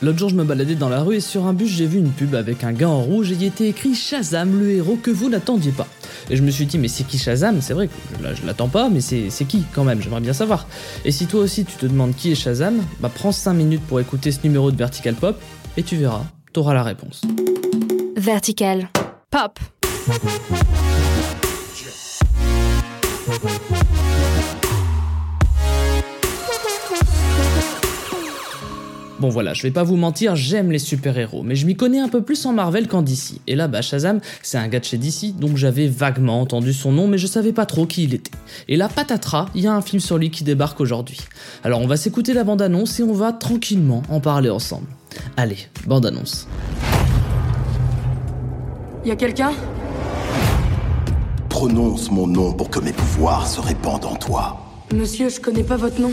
L'autre jour, je me baladais dans la rue et sur un bus, j'ai vu une pub avec un gars en rouge et il était écrit Shazam, le héros que vous n'attendiez pas. Et je me suis dit, mais c'est qui Shazam? C'est vrai que je, l'attends pas, mais c'est qui quand même? J'aimerais bien savoir. Et si toi aussi tu te demandes qui est Shazam, bah prends 5 minutes pour écouter ce numéro de Vertical Pop et tu verras, t'auras la réponse. Vertical Pop. Bon voilà, je vais pas vous mentir, j'aime les super-héros, mais je m'y connais un peu plus en Marvel qu'en DC. Et là, bah Shazam, c'est un gars de chez DC, donc j'avais vaguement entendu son nom, mais je savais pas trop qui il était. Et là, patatras, il y a un film sur lui qui débarque aujourd'hui. Alors on va s'écouter la bande-annonce et on va tranquillement en parler ensemble. Allez, bande-annonce. Y a quelqu'un? Prononce mon nom pour que mes pouvoirs se répandent en toi. Monsieur, je connais pas votre nom.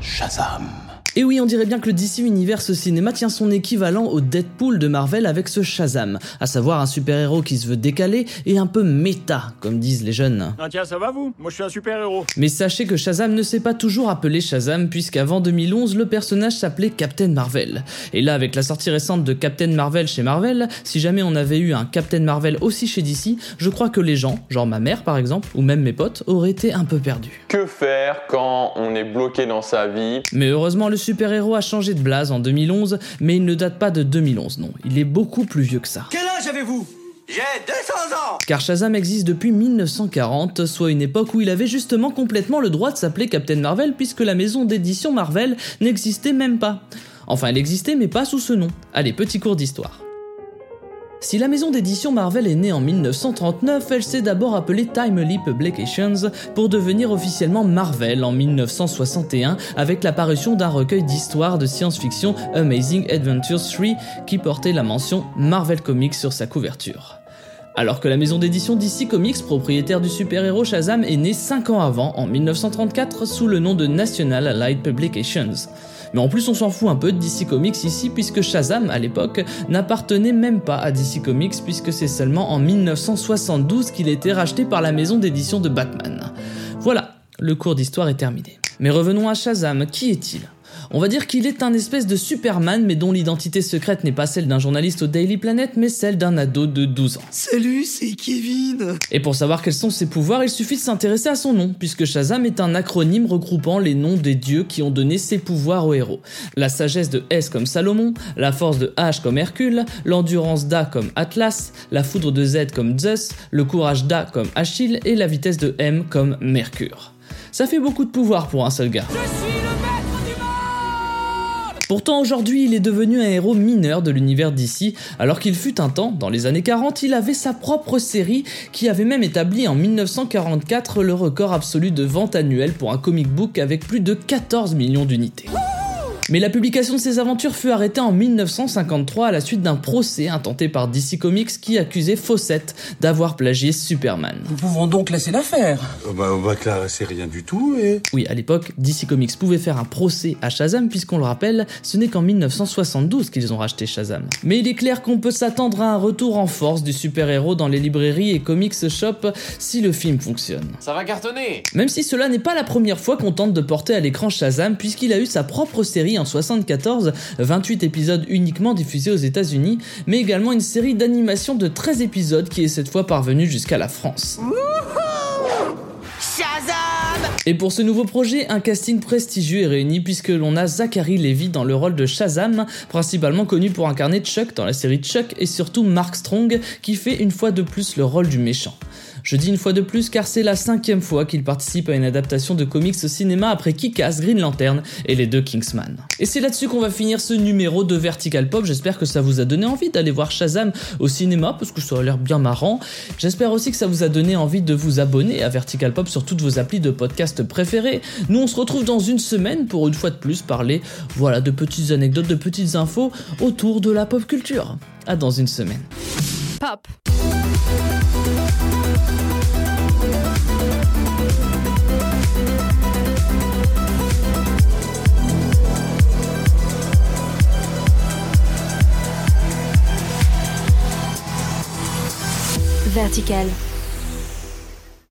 Shazam. Et oui, on dirait bien que le DC Universe Cinéma tient son équivalent au Deadpool de Marvel avec ce Shazam, à savoir un super-héros qui se veut décalé et un peu méta, comme disent les jeunes. Ah tiens, ça va vous? Moi je suis un super-héros. Mais sachez que Shazam ne s'est pas toujours appelé Shazam, puisqu'avant 2011, le personnage s'appelait Captain Marvel. Et là, avec la sortie récente de Captain Marvel chez Marvel, si jamais on avait eu un Captain Marvel aussi chez DC, je crois que les gens, genre ma mère par exemple, ou même mes potes, auraient été un peu perdus. Que faire quand on est bloqué dans sa vie? Mais heureusement, le super-héros a changé de blase en 2011, mais il ne date pas de 2011, non. Il est beaucoup plus vieux que ça. Quel âge avez-vous? J'ai 200 ans Car Shazam existe depuis 1940, soit une époque où il avait justement complètement le droit de s'appeler Captain Marvel, puisque la maison d'édition Marvel n'existait même pas. Enfin, elle existait, mais pas sous ce nom. Allez, petit cours d'histoire. Si la maison d'édition Marvel est née en 1939, elle s'est d'abord appelée Timely Publications pour devenir officiellement Marvel en 1961 avec l'apparition d'un recueil d'histoires de science-fiction Amazing Adventures 3 qui portait la mention Marvel Comics sur sa couverture. Alors que la maison d'édition DC Comics, propriétaire du super-héros Shazam, est née 5 ans avant, en 1934, sous le nom de National Allied Publications. Mais en plus, on s'en fout un peu de DC Comics ici, puisque Shazam, à l'époque, n'appartenait même pas à DC Comics, puisque c'est seulement en 1972 qu'il été racheté par la maison d'édition de Batman. Voilà, le cours d'histoire est terminé. Mais revenons à Shazam, qui est-il? On va dire qu'il est un espèce de Superman, mais dont l'identité secrète n'est pas celle d'un journaliste au Daily Planet, mais celle d'un ado de 12 ans. Salut, c'est Kevin Et pour savoir quels sont ses pouvoirs, il suffit de s'intéresser à son nom, puisque Shazam est un acronyme regroupant les noms des dieux qui ont donné ses pouvoirs au héros. La sagesse de S comme Salomon, la force de H comme Hercule, l'endurance d'A comme Atlas, la foudre de Z comme Zeus, le courage d'A comme Achille et la vitesse de M comme Mercure. Ça fait beaucoup de pouvoir pour un seul gars. Pourtant aujourd'hui il est devenu un héros mineur de l'univers d'ici, alors qu'il fut un temps, dans les années 40, il avait sa propre série qui avait même établi en 1944 le record absolu de vente annuelle pour un comic book avec plus de 14 millions d'unités. Mais la publication de ses aventures fut arrêtée en 1953 à la suite d'un procès intenté par DC Comics qui accusait Fawcett d'avoir plagié Superman. Nous pouvons donc laisser l'affaire. Oh bah, on va classer rien du tout et... Oui, à l'époque, DC Comics pouvait faire un procès à Shazam puisqu'on le rappelle, ce n'est qu'en 1972 qu'ils ont racheté Shazam. Mais il est clair qu'on peut s'attendre à un retour en force du super-héros dans les librairies et comics shop si le film fonctionne. Ça va cartonner Même si cela n'est pas la première fois qu'on tente de porter à l'écran Shazam puisqu'il a eu sa propre série en 74, 28 épisodes uniquement diffusés aux États-Unis, mais également une série d'animation de 13 épisodes qui est cette fois parvenue jusqu'à la France. Et pour ce nouveau projet, un casting prestigieux est réuni puisque l'on a Zachary Levi dans le rôle de Shazam, principalement connu pour incarner Chuck dans la série Chuck, et surtout Mark Strong qui fait une fois de plus le rôle du méchant. Je dis une fois de plus car c'est la cinquième fois qu'il participe à une adaptation de comics au cinéma après Kick-Ass, Green Lantern et les deux Kingsman. Et c'est là-dessus qu'on va finir ce numéro de Vertical Pop. J'espère que ça vous a donné envie d'aller voir Shazam au cinéma parce que ça a l'air bien marrant. J'espère aussi que ça vous a donné envie de vous abonner à Vertical Pop sur toutes vos applis de podcast préférés. Nous on se retrouve dans une semaine pour une fois de plus parler voilà de petites anecdotes, de petites infos autour de la pop culture. À dans une semaine. Pop. Vertical.